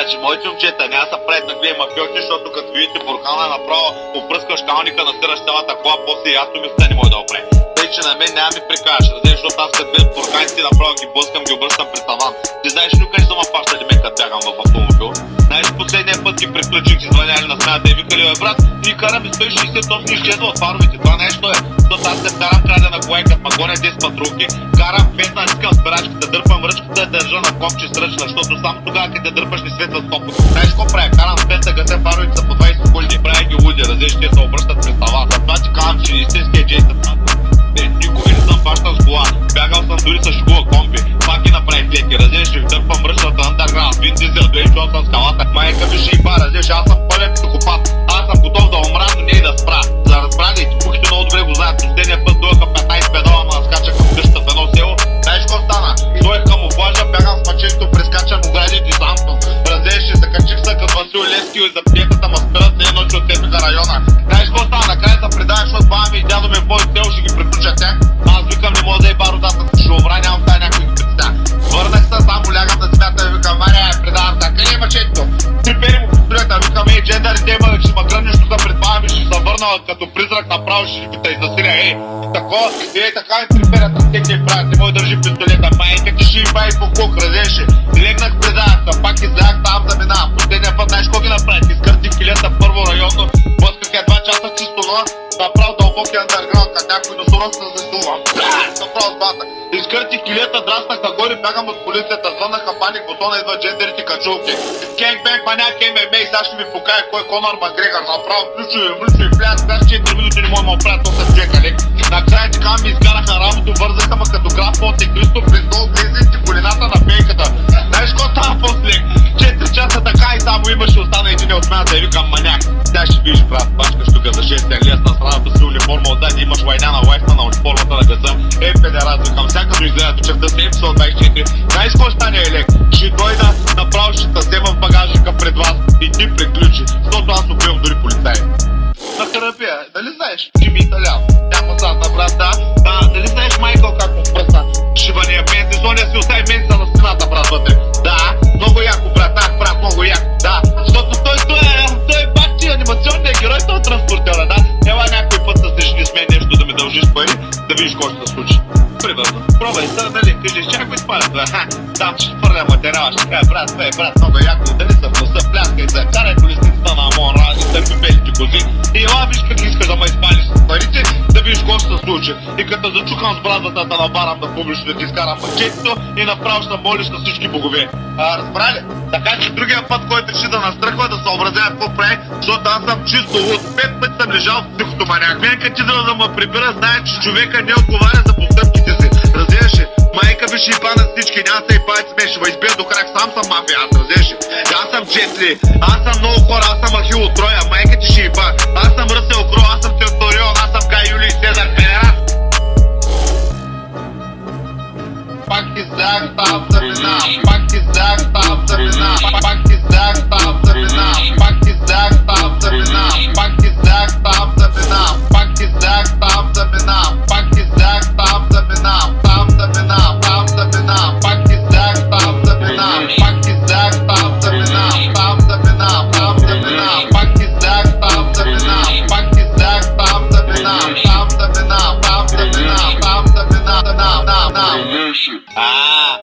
Значи, моите момчета, няма са правят на гледа мафиоти, защото като видите буркана направо опръскаш калника на сираш цялата кола, после и ато мисля не може да опре. Тъй, че на мен няма ми прикажеш, разбираш, защото аз като видя бурканите направо ги блъскам, ги обръщам пред таван. Ти знаеш ли къде са ма фащали мен като бягам в автомобил? Знаеш, последния път ги приключих, си звъняли на смята и викали, бе брат, караме 160 топни изчезва от фаровете, това нещо е. Защото аз се карам крадена кола и като ма гоня 10 патрулки, карам петна, искам спирачката, дърпам ръчката, държа на копче с ръчна, защото само тогава, като дърпаш, не светва стопът. Знаеш какво правя? Карам с петна, гася фаровете са по 20 секунди, правя ги луди, те се обръщат през това. Затова ти казвам, че истинският джейтът не, никога не съм фащал с кола. Бягал съм дори с шкула комби. Пак ги направих леки, разеш, ще дърпам ръчната андерграунд. Вин дизел, Дуейн Джонсън скалата. Майка ми ще и ба, разеш, аз съм пълен психопат. Съм готов да умра, но не и да спра. За разбрали, кухите много добре го знаят. Последния път дойха 15 педала, ма скачах в къщата в едно село. Знаеш какво стана? Дойх камуфлажа, бягам с мачето, прескачам огради десантно. Разеш, се закачих се като Васил Левски и за пиетата ма спират за едно, че от района. Знаеш какво стана? Накрая се предаваш, защото баба ми и дядо ми в бой сел върна като призрак направо, ги те засиля, ей. Тако, ей, така ми приперят на техния брат, не мога да държи пистолета, майка ти ще и бай по кук, разеше. Направо дълбоки андерграунд, като някой носорог се засува. Направо с бата. Изкъртих килета, драснах нагоре, бягам от полицията, звъннаха паник, бутона идва джендерите качулки. Кенг бенг, маняк, ММА, сега ще ви покая кой е Конор Макгрегор, направо ключови, млючови, пляс, бях 4 минути не мога да оправят, то съм джекали. Накрая така ми изкараха работа, вързаха ме като граф Монте Кристо, през долу влезе колината на пейката. Имаш война на лайфа на униформата на газа. Е, педерат, викам, всяка до изгледа до черта 7 от 24. Знаеш какво стане, Елек? Ще дойда, направо ще те взема в багажника пред вас и ти приключи, защото аз убивам дори полицай. На терапия, дали знаеш? Ти ми италян. Няма задна брат, да. А, дали знаеш Майкъл как му пръсна? Шивания мен, зония си остави мен на стената, брат, дължиш пари, да видиш какво ще се случи. Примерно, пробвай се, нали, кажеш, чакай спалят, бе, ха, там ще хвърля материала, ще кажа, брат, бе, брат, много яко, дали са в носа, пляскай се, карай колесницата на Амон и търпи белите кози, и ела виж как искаш да ме изпалиш с парите, да видиш какво ще се случи. И като зачукам с бразата да набарам да публично да ти изкарам мъчетето и направо ще молиш на всички богове. А, разбрали? Така че другия път, който реши да настръхва, да съобразява какво прави, защото аз съм чисто луд. Пет пъти съм лежал в като маняк. Бях отидал да ме прибира, знаех, че човека не отговаря за постъпките си. Разбираш ли? Майка ми ще пана всички, няма се и паят смеш, ма избия до крак, сам съм мафия, аз разбираш ли? Аз съм Джетли, аз съм много хора, аз съм Ахил от Троя, майка ти ще и ба. Аз съм Ръсел Кро, аз съм Тевторион, аз съм Гай и Седар, педерас. Пак ти сях, там съм пак ти сях, там съм